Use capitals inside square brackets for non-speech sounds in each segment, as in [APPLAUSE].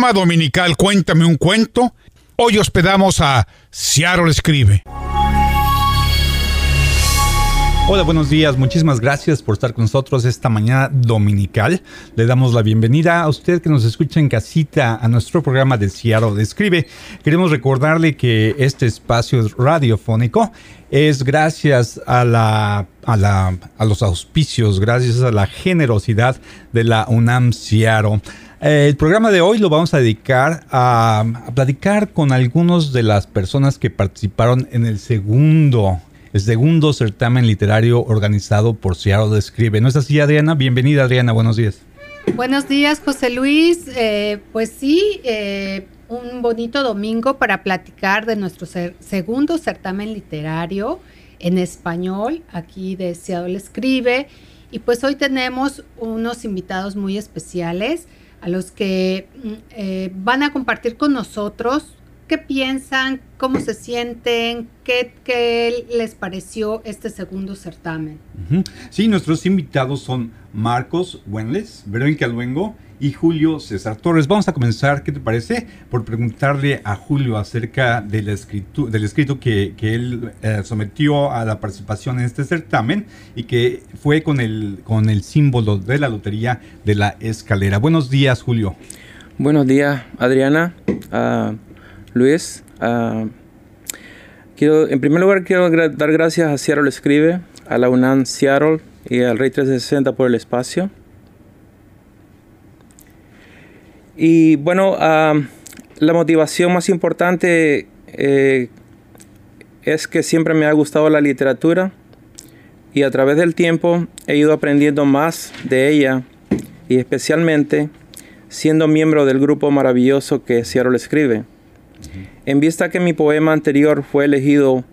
programa dominical Cuéntame un cuento. Hoy hospedamos a Seattle Escribe. Hola, buenos días. Muchísimas gracias por estar con nosotros esta mañana dominical. Le damos la bienvenida a usted que nos escucha en casita a nuestro programa de Seattle Escribe. Queremos recordarle que este espacio radiofónico es gracias a, la, a, la, a los auspicios, gracias a la generosidad de la UNAM Seattle. Eh, el programa de hoy lo vamos a dedicar a, platicar con algunos de las personas que participaron en el segundo el segundo certamen literario organizado por Seattle Escribe. ¿No es así, Adriana? Bienvenida, Adriana, buenos días. Buenos días, José Luis. Eh, pues sí, eh, un bonito domingo para platicar de nuestro segundo certamen literario en español, aquí de Seattle Escribe. Y pues hoy tenemos unos invitados muy especiales a los que mm, eh, van a compartir con nosotros qué piensan, cómo se sienten, qué, les pareció este segundo certamen. Sí, nuestros invitados son Marcos Wenles, Verónica Luengo y Julio César Torres. Vamos a comenzar, ¿qué te parece? Por preguntarle a Julio acerca del, escrito, del escrito que, él eh, sometió a la participación en este certamen y que fue con el, con el símbolo de la lotería de la escalera. Buenos días, Julio. Buenos días, Adriana. Ah, Luis. Ah, quiero, en primer lugar, quiero dar gracias a Seattle Escribe, a la UNAM Seattle y al Rey 360 por el espacio. Y bueno, ah, la motivación más importante eh, es que siempre me ha gustado la literatura y a través del tiempo he ido aprendiendo más de ella y especialmente siendo miembro del grupo maravilloso que Seattle escribe. En vista que mi poema anterior fue elegido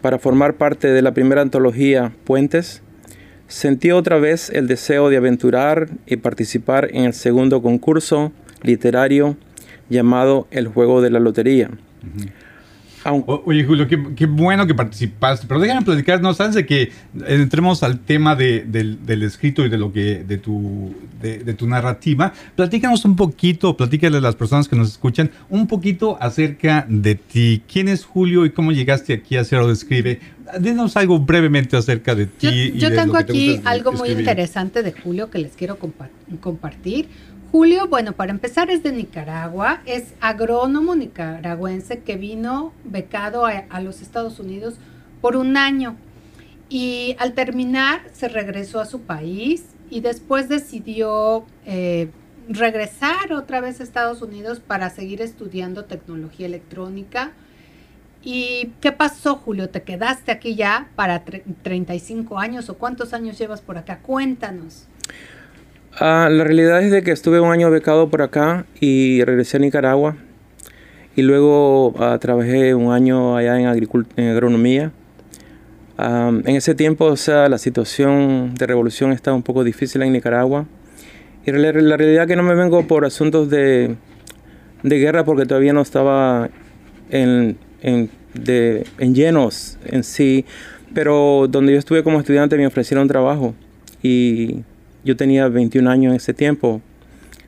para formar parte de la primera antología Puentes, sentí otra vez el deseo de aventurar y participar en el segundo concurso literario llamado El Juego de la Lotería. Oye, Julio, qué, bueno que participaste. Pero déjame platicarnos antes de que entremos al tema del, escrito y de lo que de tu, de, tu narrativa. Platícanos un poquito, platícale a las personas que nos escuchan un poquito acerca de ti. ¿Quién es Julio y cómo llegaste aquí a Cero Describe? Dinos algo brevemente acerca de ti. Yo, tengo aquí algo muy interesante de Julio que les quiero compartir. Julio, bueno, para empezar es de Nicaragua, es agrónomo nicaragüense que vino becado a, los Estados Unidos por un año y al terminar se regresó a su país y después decidió eh, regresar otra vez a Estados Unidos para seguir estudiando tecnología electrónica. ¿Y qué pasó, Julio? ¿Te quedaste aquí ya para 35 años o cuántos años llevas por acá? Cuéntanos. Ah, la realidad es de que estuve un año becado por acá y regresé a Nicaragua. Y luego ah, trabajé un año allá en, en agronomía. en ese tiempo, o sea, la situación de revolución estaba un poco difícil en Nicaragua. Y la, realidad es que no me vengo por asuntos de, de guerra porque todavía no estaba en, en, de, en llenos en sí. Pero donde yo estuve como estudiante me ofrecieron trabajo. Y yo tenía 21 años en ese tiempo,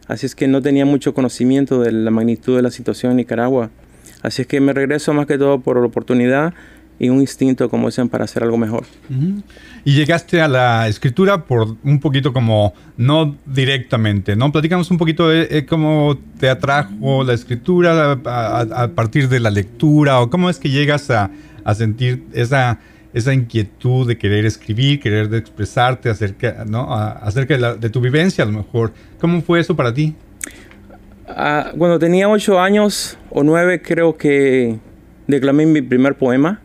así es que no tenía mucho conocimiento de la magnitud de la situación en Nicaragua. Así es que me regreso más que todo por la oportunidad y un instinto, como dicen, para hacer algo mejor. Y llegaste a la escritura por un poquito como, no directamente, ¿no? Platícanos un poquito de, cómo te atrajo la escritura a, partir de la lectura o cómo es que llegas a sentir esa esa inquietud de querer escribir, querer de expresarte acerca, ¿no? acerca de, tu vivencia a lo mejor. ¿Cómo fue eso para ti? Ah, cuando tenía ocho años o nueve creo que declamé mi primer poema.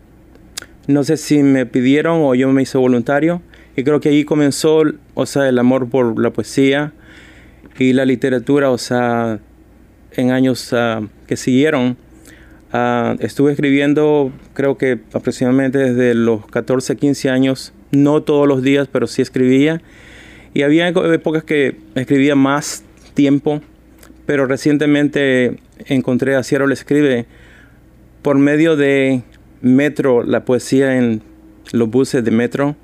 No sé si me pidieron o yo me hice voluntario. Y creo que ahí comenzó, o sea, el amor por la poesía y la literatura, o sea, en años ah, que siguieron Ah, estuve escribiendo creo que aproximadamente desde los 14, 15 años, no todos los días, pero sí escribía. Y había épocas que escribía más tiempo, pero recientemente encontré a Cierro le escribe por medio de Metro, la poesía en los buses de Metro.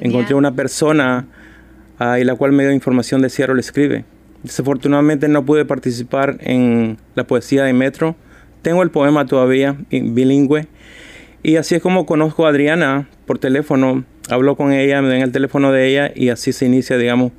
Encontré una persona uh, y la cual me dio información de Cierro le escribe. Desafortunadamente no pude participar en la poesía de Metro. Tengo el poema todavía, bilingüe. Y así es como conozco a Adriana por teléfono. Hablo con ella, me den el teléfono de ella y así se inicia, digamos,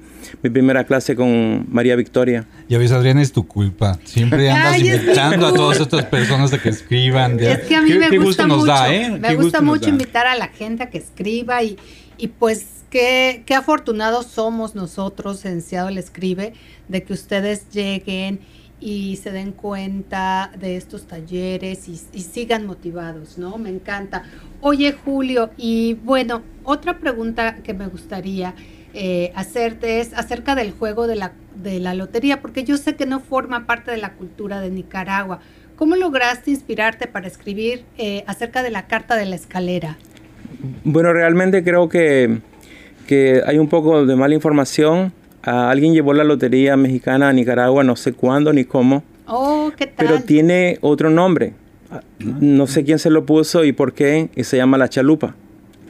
mi primera clase con María Victoria. Ya ves, Adriana, es tu culpa. Siempre andas invitando a todas estas personas a que escriban. Es que a mí me gusta mucho, ¿eh? Me gusta mucho invitar a la gente a que escriba y, y pues qué, qué afortunados somos nosotros en Seattle Escribe de que ustedes lleguen y se den cuenta de estos talleres y, sigan motivados, ¿no? Me encanta. Oye, Julio, y bueno, otra pregunta que me gustaría eh, hacerte es acerca del juego de la, de la lotería, porque yo sé que no forma parte de la cultura de Nicaragua. ¿Cómo lograste inspirarte para escribir eh, acerca de la carta de la escalera? Bueno, realmente creo que, que hay un poco de mala información alguien llevó la lotería mexicana a Nicaragua, no sé cuándo ni cómo. Oh, ¿qué tal? Pero tiene otro nombre. No sé quién se lo puso y por qué, y se llama La Chalupa.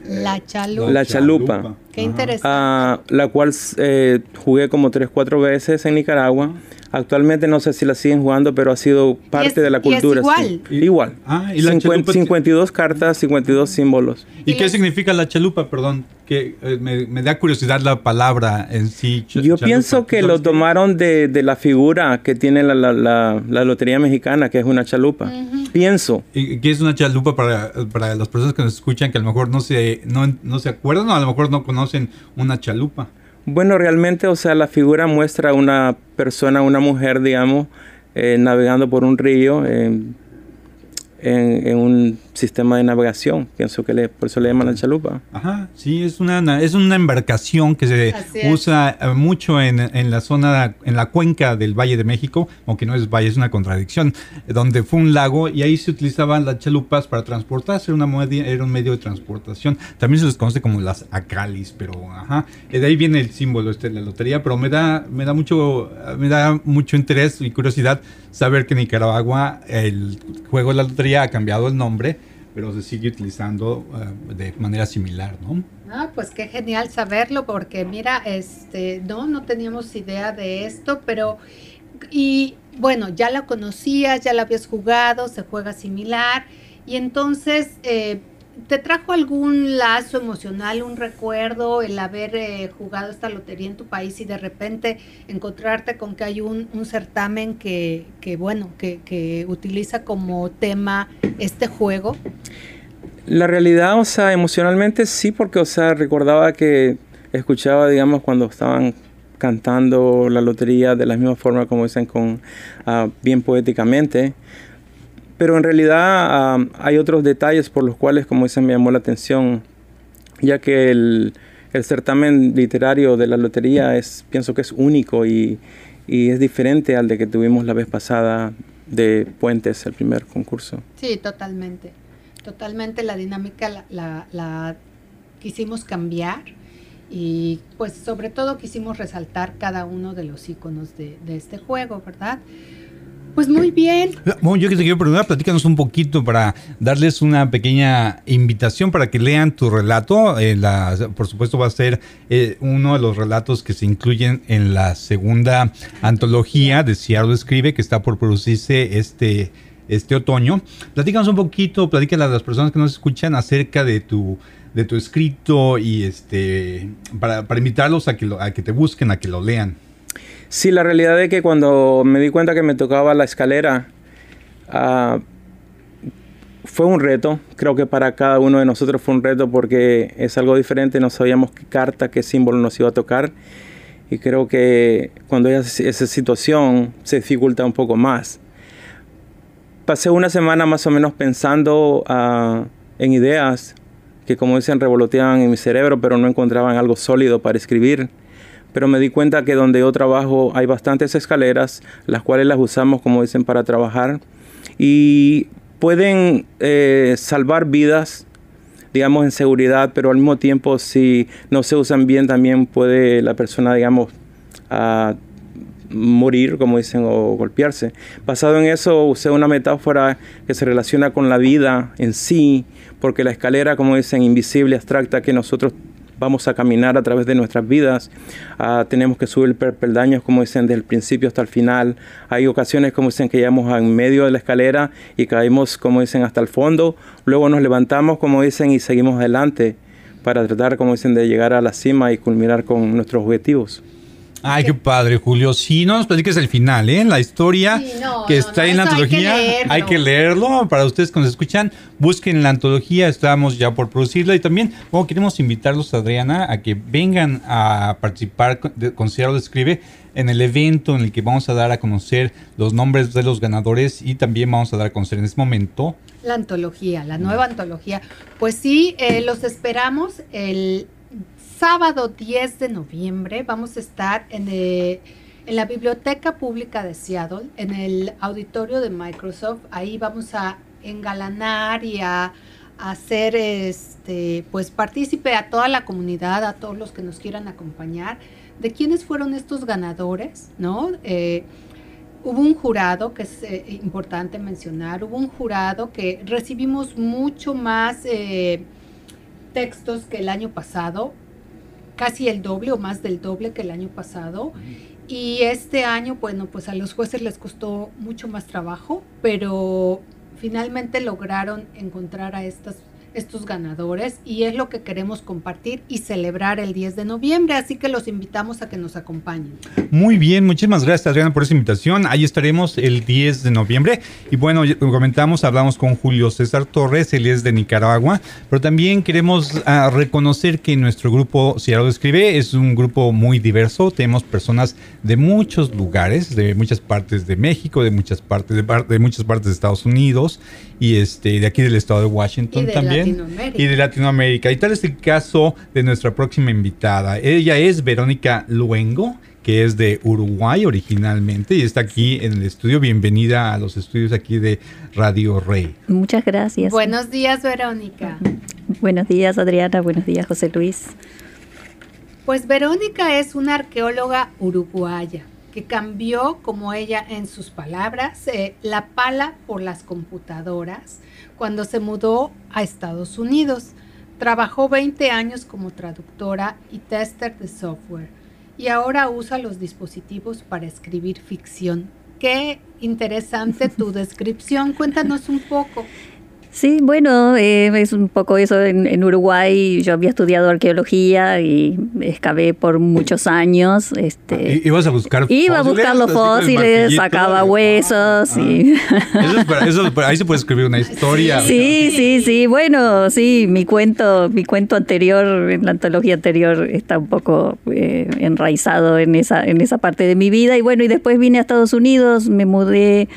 La Chalupa. La Chalupa. Qué interesante. Ah, la cual eh, jugué como tres, cuatro veces en Nicaragua. Actualmente no sé si la siguen jugando, pero ha sido parte de la cultura. igual. Igual. Ah, ¿y la 52 cartas, 52 símbolos. ¿Y, qué significa la chalupa? Perdón, que eh, me, da curiosidad la palabra en sí. Yo pienso que lo tomaron de, la figura que tiene la, la, Lotería Mexicana, que es una chalupa. Pienso. ¿Y qué es una chalupa para, para las personas que nos escuchan que a lo mejor no se, no, no se acuerdan o a lo mejor no conocen una chalupa? Bueno, realmente, o sea, la figura muestra una persona, una mujer, digamos, eh, navegando por un río en, un sistema de navegación. Pienso que le, por eso le llaman la chalupa. Ajá, sí, es una, es una embarcación que se usa eh, mucho en, en, la zona, en la cuenca del Valle de México, aunque no es valle, es una contradicción, donde fue un lago y ahí se utilizaban las chalupas para transportarse, era, una era un medio de transportación. También se les conoce como las acalis, pero ajá, de ahí viene el símbolo este de la lotería, pero me da, me da mucho, me da mucho interés y curiosidad saber que en Nicaragua el juego de la lotería ha cambiado el nombre, pero se sigue utilizando eh, de manera similar, ¿no? Ah, pues qué genial saberlo, porque mira, este, no, no teníamos idea de esto, pero y bueno, ya la conocías, ya la habías jugado, se juega similar, y entonces eh, ¿Te trajo algún lazo emocional, un recuerdo, el haber eh, jugado esta lotería en tu país y de repente encontrarte con que hay un, certamen que, bueno, que, utiliza como tema este juego? La realidad, o sea, emocionalmente sí, porque, o recordaba que escuchaba, digamos, cuando estaban cantando la lotería de la misma forma como dicen con ah, bien poéticamente pero en realidad hay otros detalles por los cuales, como dicen, me llamó la atención, ya que el, certamen literario de la lotería es, pienso que es único y, es diferente al de que tuvimos la vez pasada de Puentes, el primer concurso. Sí, totalmente. Totalmente la dinámica la, quisimos cambiar y pues sobre todo quisimos resaltar cada uno de los iconos de, de este juego, ¿verdad? Pues muy bien. Bueno, yo que te quiero preguntar, platícanos un poquito para darles una pequeña invitación para que lean tu relato. Eh, por supuesto va a ser eh, uno de los relatos que se incluyen en la segunda antología de Ciardo Escribe que está por producirse este, este otoño. Platícanos un poquito, platícale a las personas que nos escuchan acerca de tu de tu escrito y este para, invitarlos a que, a que te busquen, a que lo lean. Sí, la realidad es que cuando me di cuenta que me tocaba la escalera, ah, fue un reto. Creo que para cada uno de nosotros fue un reto porque es algo diferente. No sabíamos qué carta, qué símbolo nos iba a tocar. Y creo que cuando hay esa situación se dificulta un poco más. Pasé una semana más o menos pensando ah, en ideas que, como dicen, revoloteaban en mi cerebro, pero no encontraban algo sólido para escribir pero me di cuenta que donde yo trabajo hay bastantes escaleras, las cuales las usamos, como dicen, para trabajar y pueden eh, salvar vidas, digamos, en seguridad, pero al mismo tiempo, si no se usan bien, también puede la persona, digamos, morir, como dicen, o golpearse. Basado en eso, usé una metáfora que se relaciona con la vida en sí, porque la escalera, como dicen, invisible, abstracta, que nosotros vamos a caminar a través de nuestras vidas. Ah, tenemos que subir peldaños, como dicen, desde el principio hasta el final. Hay ocasiones, como dicen, que llegamos en medio de la escalera y caímos, como dicen, hasta el fondo. Luego nos levantamos, como dicen, y seguimos adelante para tratar, como dicen, de llegar a la cima y culminar con nuestros objetivos. Ay, qué padre, Julio. Sí, no nos platiques el final, ¿eh? La historia que está en la antología. Hay que, leerlo. Para ustedes que nos escuchan, busquen la antología. Estamos ya por producirla. Y también, bueno, queremos invitarlos, Adriana, a que vengan a participar con Cielo Escribe en el evento en el que vamos a dar a conocer los nombres de los ganadores y también vamos a dar a conocer en este momento la antología, la nueva antología. Pues sí, eh, los esperamos el sábado 10 de noviembre vamos a estar en, en, la Biblioteca Pública de Seattle, en el auditorio de Microsoft. Ahí vamos a engalanar y a, hacer este pues partícipe a toda la comunidad, a todos los que nos quieran acompañar, de quiénes fueron estos ganadores, ¿no? Eh, hubo un jurado, que es eh, importante mencionar, hubo un jurado que recibimos mucho más eh, textos que el año pasado, casi el doble o más del doble que el año pasado. Y este año, bueno, pues a los jueces les costó mucho más trabajo, pero finalmente lograron encontrar a estas estos ganadores y es lo que queremos compartir y celebrar el 10 de noviembre, así que los invitamos a que nos acompañen. Muy bien, muchísimas gracias Adriana por esa invitación. Ahí estaremos el 10 de noviembre y bueno, comentamos, hablamos con Julio César Torres, él es de Nicaragua, pero también queremos ah, reconocer que nuestro grupo Si lo escribe es un grupo muy diverso, tenemos personas de muchos lugares, de muchas partes de México, de muchas partes de, de muchas partes de Estados Unidos y este de aquí del estado de Washington también y de Latinoamérica. Y tal es el caso de nuestra próxima invitada. Ella es Verónica Luengo, que es de Uruguay originalmente y está aquí en el estudio. Bienvenida a los estudios aquí de Radio Rey. Muchas gracias. Buenos días, Verónica. Buenos días, Adriana. Buenos días, José Luis. Pues Verónica es una arqueóloga uruguaya que cambió, como ella en sus palabras, eh, la pala por las computadoras cuando se mudó a Estados Unidos. Trabajó 20 años como traductora y tester de software y ahora usa los dispositivos para escribir ficción. Qué interesante tu [LAUGHS] descripción. Cuéntanos un poco. Sí, bueno, eh, es un poco eso. En, Uruguay yo había estudiado arqueología y excavé por muchos años. Este, ¿Ibas a buscar fósiles? Iba a buscar los fósiles, sacaba huesos. y... [LAUGHS] eso, ahí se puede escribir una historia. Sí, sí, sí. Bueno, sí, mi cuento, mi cuento anterior, en la antología anterior, está un poco eh, enraizado en esa, en esa parte de mi vida. Y bueno, y después vine a Estados Unidos, me mudé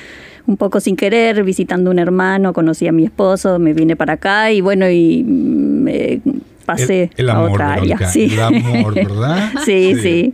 un poco sin querer, visitando un hermano, conocí a mi esposo, me vine para acá y bueno, y me pasé a otra área. Sí. El amor, ¿verdad? [LAUGHS] sí, sí,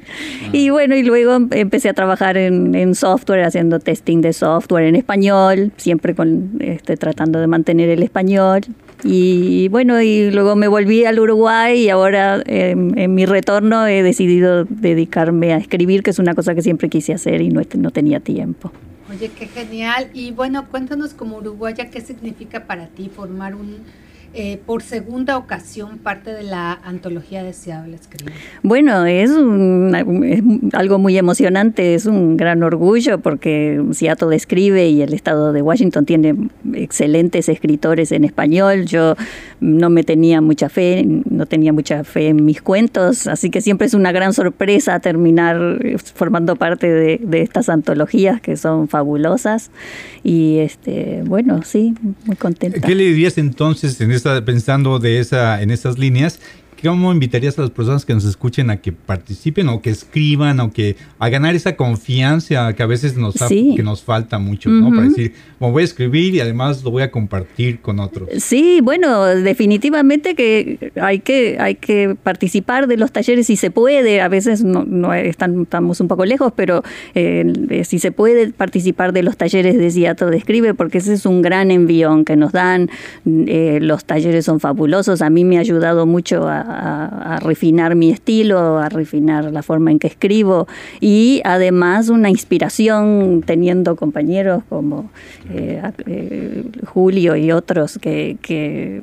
Y bueno, y luego empecé a trabajar en, software, haciendo testing de software en español, siempre con este, tratando de mantener el español. Y bueno, y luego me volví al Uruguay y ahora em, en mi retorno he decidido dedicarme a escribir, que es una cosa que siempre quise hacer y no, no tenía tiempo. Oye, qué genial. Y bueno, cuéntanos como uruguaya qué significa para ti formar un eh, por segunda ocasión parte de la antología de Seattle Escribe? Bueno, es, algo muy emocionante, es un gran orgullo porque Seattle Escribe y el estado de Washington tiene excelentes escritores en español. Yo no me tenía mucha fe, no tenía mucha fe en mis cuentos, así que siempre es una gran sorpresa terminar formando parte de, de estas antologías que son fabulosas. Y este, bueno, sí, muy contenta. ¿Qué le dirías entonces en pensando de esa, en esas líneas, ¿Cómo invitarías a las personas que nos escuchen a que participen o que escriban o que a ganar esa confianza que a veces nos, que nos falta mucho, ¿no? Para decir, bueno, voy a escribir y además lo voy a compartir con otros. Sí, bueno, definitivamente que hay que, hay que participar de los talleres si se puede. A veces no, no estamos un poco lejos, pero eh, si se puede participar de los talleres de Ciato de Escribe, porque ese es un gran envión que nos dan. Eh, los talleres son fabulosos. A mí me ha ayudado mucho a a, refinar mi estilo, a refinar la forma en que escribo y además una inspiración teniendo compañeros como eh, eh, Julio y otros que,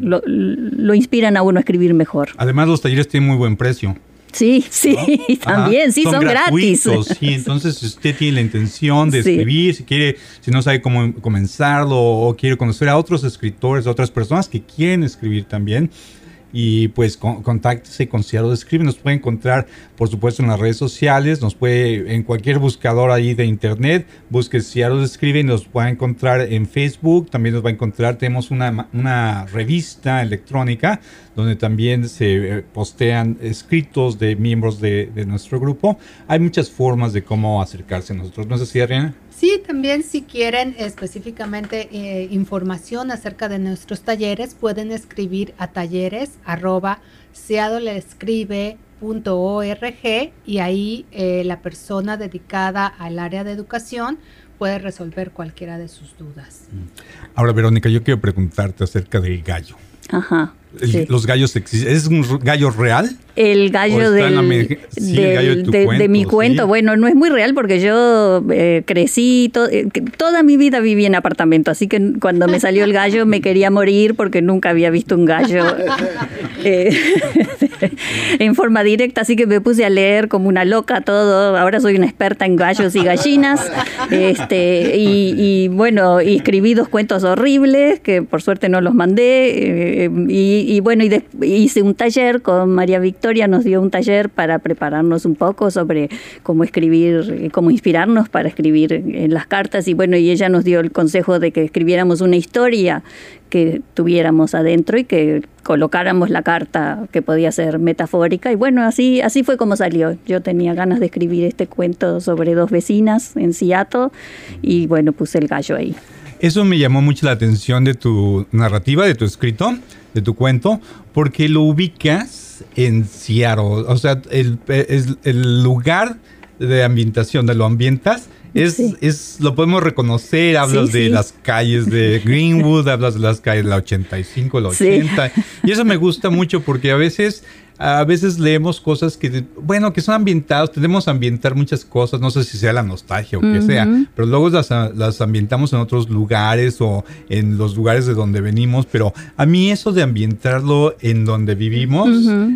lo, lo inspiran a uno a escribir mejor. Además los talleres tienen muy buen precio. Sí, [LAUGHS] sí, también, sí, son, gratis. Sí, [LAUGHS] entonces si usted tiene la intención de escribir, si quiere, si no sabe cómo comenzarlo o quiere conocer a otros escritores, a otras personas que quieren escribir también, y pues contáctese con Ciaro de Escribe. Nos puede encontrar, por supuesto, en las redes sociales, nos puede en cualquier buscador ahí de internet, busque Ciaro de Escribe y nos puede encontrar en Facebook, también nos va a encontrar, tenemos una, una revista electrónica donde también se eh, postean escritos de miembros de, de nuestro grupo. Hay muchas formas de cómo acercarse a nosotros. ¿No es así, Adriana? Sí, también si quieren específicamente eh, información acerca de nuestros talleres, pueden escribir a talleres arroba y ahí eh, la persona dedicada al área de educación puede resolver cualquiera de sus dudas. Ahora, Verónica, yo quiero preguntarte acerca del gallo. Ajá. ¿Los gallos existen? ¿Es un gallo real? El gallo, del, de, mi cuento. Bueno, no es muy real porque yo eh, crecí, eh, toda mi vida viví en apartamento, así que cuando me salió el gallo me quería morir porque nunca había visto un gallo [LAUGHS] eh, [LAUGHS] en forma directa, así que me puse a leer como una loca todo. Ahora soy una experta en gallos y gallinas. Este, y, bueno, y escribí dos cuentos horribles que por suerte no los mandé. y, bueno, y hice un taller con María Victoria Victoria nos dio un taller para prepararnos un poco sobre cómo escribir, cómo inspirarnos para escribir en las cartas y bueno, y ella nos dio el consejo de que escribiéramos una historia que tuviéramos adentro y que colocáramos la carta que podía ser metafórica y bueno, así así fue como salió. Yo tenía ganas de escribir este cuento sobre dos vecinas en Seattle y bueno, puse el gallo ahí. Eso me llamó mucho la atención de tu narrativa, de tu escrito, de tu cuento, porque lo ubicas en Seattle. O sea, el, el lugar de ambientación, de lo ambientas, es, es, lo podemos reconocer, hablas de las calles de [LAUGHS] Greenwood, hablas de las calles de la 85, la 80, y eso me gusta mucho porque a veces a veces leemos cosas que, bueno, que son ambientadas, tenemos que ambientar muchas cosas, no sé si sea la nostalgia o qué sea, pero luego las, las, ambientamos en otros lugares o en los lugares de donde venimos, pero a mí eso de ambientarlo en donde vivimos,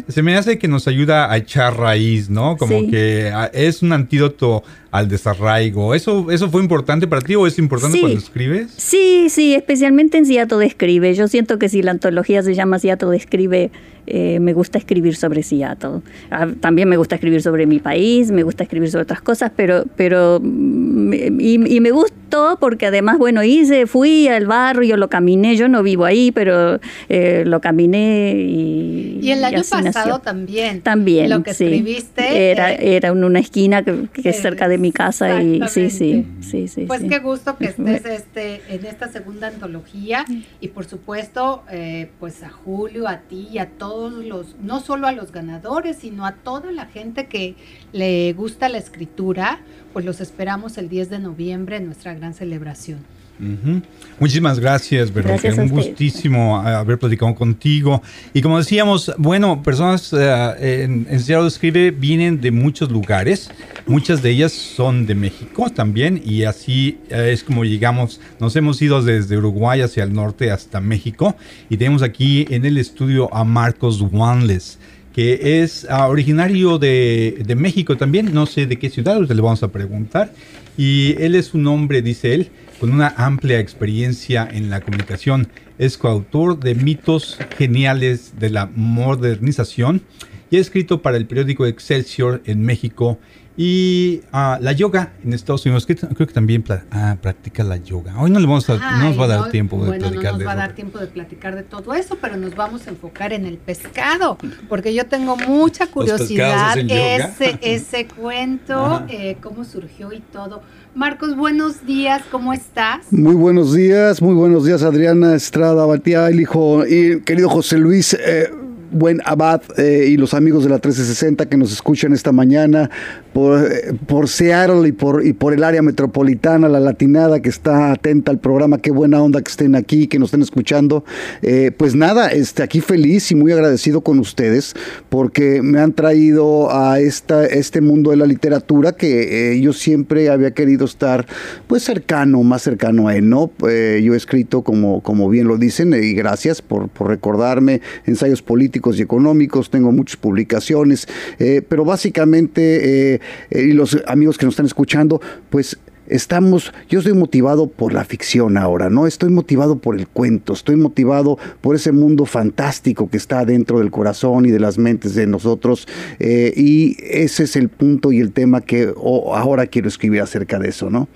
se me hace que nos ayuda a echar raíz, ¿no? Como que es un antídoto al desarraigo. ¿Eso, ¿Eso fue importante para ti o es importante cuando escribes? Sí, sí, especialmente en Seattle Escribe. Yo siento que si la antología se llama Seattle Escribe, eh, me gusta escribir sobre Seattle. Ah, también me gusta escribir sobre mi país, me gusta escribir sobre otras cosas, pero, pero mm, y, me gustó porque además, bueno, hice, fui al barrio, lo caminé, yo no vivo ahí, pero eh, lo caminé y... Y el año pasado también. También, Lo que escribiste. Era, eh, era en una esquina que, es cerca de mi casa y sí, sí, sí, sí. Pues qué gusto que estés este, en esta segunda antología y por supuesto, pues a Julio, a ti y a todos no solo a los ganadores, sino a toda la gente que le gusta la escritura, pues los esperamos el 10 de noviembre en nuestra gran celebración. Muchísimas gracias, Verónica. Un gustísimo haber platicado contigo. Y como decíamos, bueno, personas eh, en, en Seattle Escribe vienen de muchos lugares. Muchas de ellas son de México también. Y así eh, es como llegamos. Nos hemos ido desde Uruguay hacia el norte hasta México. Y tenemos aquí en el estudio a Marcos Wanles que es ah, originario de, de, México también, no sé de qué ciudad, le vamos a preguntar. Y él es un hombre, dice él, con una amplia experiencia en la comunicación. Es coautor de mitos geniales de la modernización y ha escrito para el periódico Excelsior en México y uh, la yoga en Estados Unidos, creo que también ah, practica la yoga. Hoy no, le vamos a, no nos va a dar tiempo de platicar no nos va a dar tiempo de platicar de todo eso, pero nos vamos a enfocar en el pescado, porque yo tengo mucha curiosidad ese, [LAUGHS] ese cuento, eh, cómo surgió y todo. Marcos, buenos días, ¿cómo estás? Muy buenos días, muy buenos días Adriana Estrada Batía, el hijo y querido José Luis. Eh, buen Abad eh, y los amigos de la 1360 que nos escuchan esta mañana, por, eh, por Seattle y por, y por el área metropolitana, la latinada que está atenta al programa, qué buena onda que estén aquí, que nos estén escuchando. Eh, pues nada, este, aquí feliz y muy agradecido con ustedes porque me han traído a esta, este mundo de la literatura que yo siempre había querido estar pues cercano, más cercano a él, ¿no? yo he escrito como, como bien lo dicen y gracias por, por recordarme ensayos políticos y económicos, tengo muchas publicaciones, eh, pero básicamente, eh, eh, y los amigos que nos están escuchando, pues estamos, yo estoy motivado por la ficción ahora, ¿no? Estoy motivado por el cuento, estoy motivado por ese mundo fantástico que está dentro del corazón y de las mentes de nosotros. y ese es el punto y el tema que ahora quiero escribir acerca de eso, ¿no?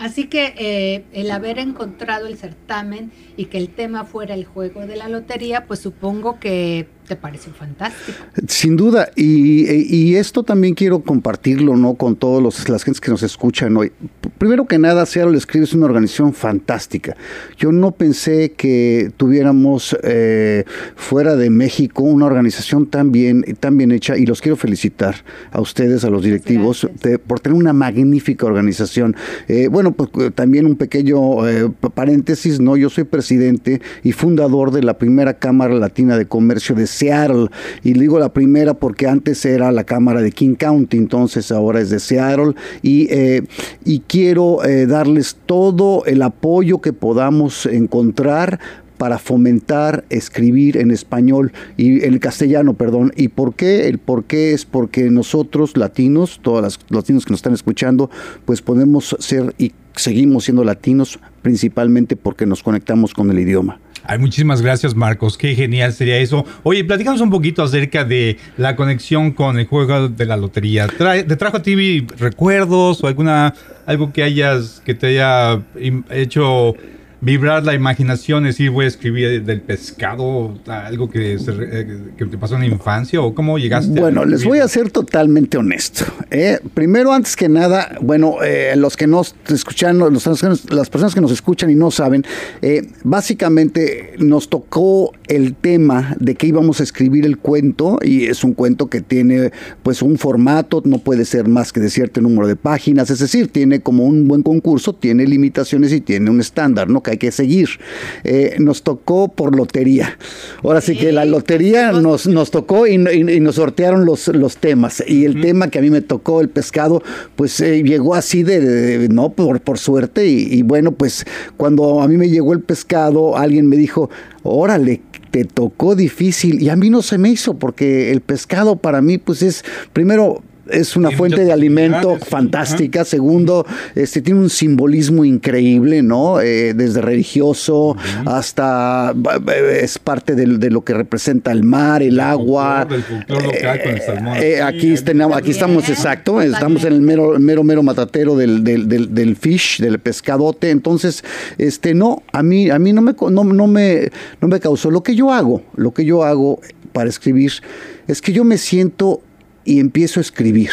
Así que eh, el haber encontrado el certamen y que el tema fuera el juego de la lotería, pues supongo que te pareció fantástico. Sin duda, y, esto también quiero compartirlo ¿no? con todas las gentes que nos escuchan hoy. Primero que nada, Seattle Escribe es una organización fantástica. Yo no pensé que tuviéramos eh, fuera de México una organización tan bien, tan bien hecha y los quiero felicitar a ustedes, a los directivos, por tener una magnífica organización. Eh, bueno, pues también un pequeño eh, paréntesis, ¿no? Yo soy presidente y fundador de la primera Cámara Latina de Comercio de Seattle. Y digo la primera porque antes era la Cámara de King County, entonces ahora es de Seattle. Y, eh, y quiero eh, darles todo el apoyo que podamos encontrar para fomentar escribir en español y en castellano, perdón. ¿Y por qué? El por qué es porque nosotros latinos, todos los latinos que nos están escuchando, pues podemos ser y seguimos siendo latinos principalmente porque nos conectamos con el idioma. Ay, muchísimas gracias, Marcos. Qué genial sería eso. Oye, platicamos un poquito acerca de la conexión con el juego de la lotería. ¿Te trajo a ti recuerdos o alguna algo que hayas que te haya hecho vibrar la imaginación, es decir, voy a escribir del pescado, algo que, eh, que te pasó en la infancia o cómo llegaste? Bueno, les voy a ser totalmente honesto. ¿eh? Primero, antes que nada, bueno, eh, los que nos escuchan, los, las personas que nos escuchan y no saben, básicamente nos tocó el tema de que íbamos a escribir el cuento y es un cuento que tiene pues un formato, no puede ser más que de cierto número de páginas, es decir, tiene como un buen concurso, tiene limitaciones y tiene un estándar, ¿no? Hay que seguir. Eh, nos tocó por lotería. Ahora sí que la lotería nos, nos tocó y, nos sortearon los, los temas. Y el tema que a mí me tocó, el pescado, pues eh, llegó así de, no, por, por suerte. Y, bueno, pues cuando a mí me llegó el pescado, alguien me dijo, órale, te tocó difícil. Y a mí no se me hizo porque el pescado para mí, pues es, primero, es una fuente de alimento fantástica. Segundo, este tiene un simbolismo increíble, ¿no? Eh, desde religioso hasta es parte de, lo que representa el mar, el, agua. aquí, aquí estamos exacto, estamos en el mero, mero, mero matatero del, del, fish, del pescadote. Entonces, este, no, a mí, a mí no me, no, no me, no me causó. Lo que yo hago, lo que yo hago para escribir es que yo me siento y empiezo a escribir.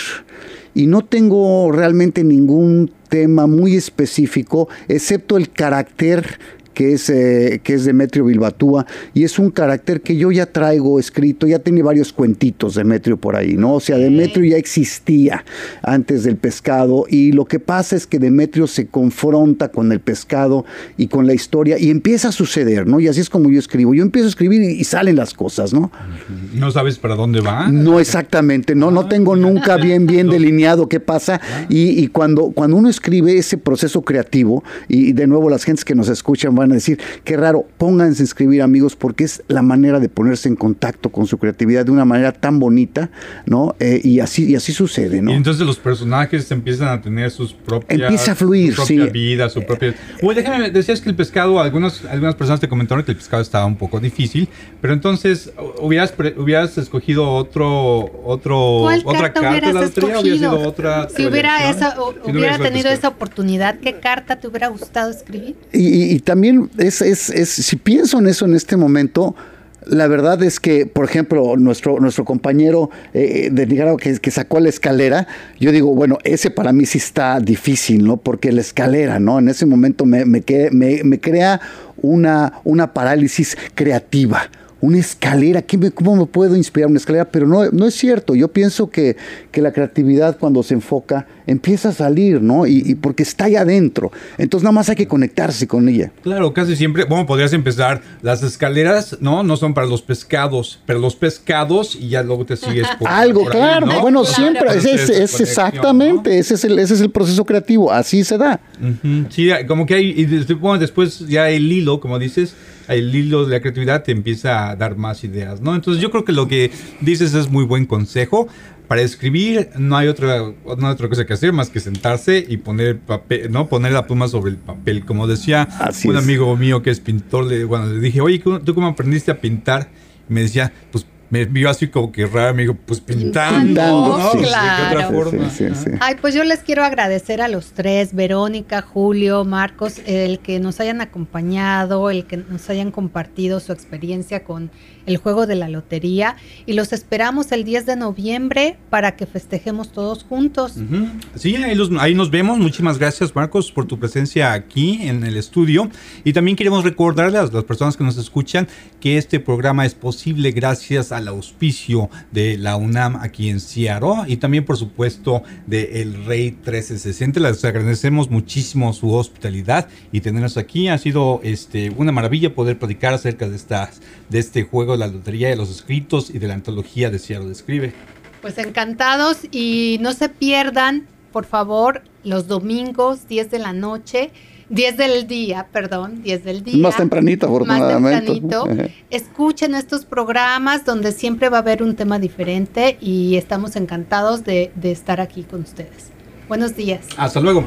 Y no tengo realmente ningún tema muy específico, excepto el carácter que es, eh, que es Demetrio Bilbatúa, y es un carácter que yo ya traigo escrito, ya tiene varios cuentitos Demetrio por ahí, ¿no? O sea, Demetrio ya existía antes del pescado, y lo que pasa es que Demetrio se confronta con el pescado y con la historia, y empieza a suceder, ¿no? Y así es como yo escribo. Yo empiezo a escribir y, salen las cosas, ¿no? ¿No sabes para dónde va? No exactamente, no, no ah. tengo nunca bien, bien [LAUGHS] delineado qué pasa, ah. y, cuando, cuando uno escribe ese proceso creativo, y de nuevo las gentes que nos escuchan van a decir, qué raro, pónganse a escribir amigos porque es la manera de ponerse en contacto con su creatividad de una manera tan bonita, ¿no? Eh, y así y así sucede, ¿no? Y entonces los personajes empiezan a tener sus propias empieza a fluir, su propia vida, su propia. Oye, déjame, decías que el pescado, algunos, algunas personas te comentaron que el pescado estaba un poco difícil, pero entonces hubieras hubieras escogido otro otro otra carta, de la lotería, hubiera sido otra. Si hubiera esa, hubiera tenido esa oportunidad, ¿qué carta te hubiera gustado escribir? y también es, es, es, si pienso en eso en este momento, la verdad es que, por ejemplo, nuestro, nuestro compañero eh, de Nicaragua que, que, sacó la escalera, yo digo, bueno, ese para mí sí está difícil, ¿no? Porque la escalera, ¿no? En ese momento me, me, me, me crea una, una parálisis creativa una escalera, ¿cómo me puedo inspirar una escalera? Pero no, no es cierto, yo pienso que, que la creatividad cuando se enfoca empieza a salir, ¿no? Y, porque está ahí adentro, entonces nada más hay que conectarse con ella. Claro, casi siempre, bueno, podrías empezar, las escaleras, ¿no? No son para los pescados, pero los pescados y ya luego te sigues por [LAUGHS] Algo, claro, bueno, siempre, es, exactamente, ese, es el, ese es el proceso creativo, así se da. Sí, como que hay, y después ya el hilo, como dices, el hilo de la creatividad te empieza a dar más ideas, ¿no? Entonces yo creo que lo que dices es muy buen consejo. Para escribir no hay otra, no hay otra cosa que hacer más que sentarse y poner papel, ¿no? Poner la pluma sobre el papel. Como decía un amigo mío que es pintor, le, bueno, le dije, oye, ¿tú cómo aprendiste a pintar? Y me decía, pues me vio así como que raro, me dijo, pues pintando. ¿no? Claro. Ay, pues yo les quiero agradecer a los tres, Verónica, Julio, Marcos, el que nos hayan acompañado, el que nos hayan compartido su experiencia con el juego de la lotería y los esperamos el 10 de noviembre para que festejemos todos juntos. Sí, ahí, ahí, nos vemos. Muchísimas gracias Marcos por tu presencia aquí en el estudio y también queremos recordarles a las personas que nos escuchan que este programa es posible gracias al auspicio de la UNAM aquí en Seattle y también por supuesto de El Rey 1360. Les agradecemos muchísimo su hospitalidad y tenernos aquí. Ha sido este, una maravilla poder platicar acerca de, estas, de este juego la lotería de los escritos y de la antología de Cielo Describe. Pues encantados y no se pierdan, por favor, los domingos, 10 de la noche. 10 del día, perdón, 10 del día. Más tempranito, afortunadamente. Más tempranito. [LAUGHS] Escuchen estos programas donde siempre va a haber un tema diferente y estamos encantados de, de estar aquí con ustedes. Buenos días. Hasta luego.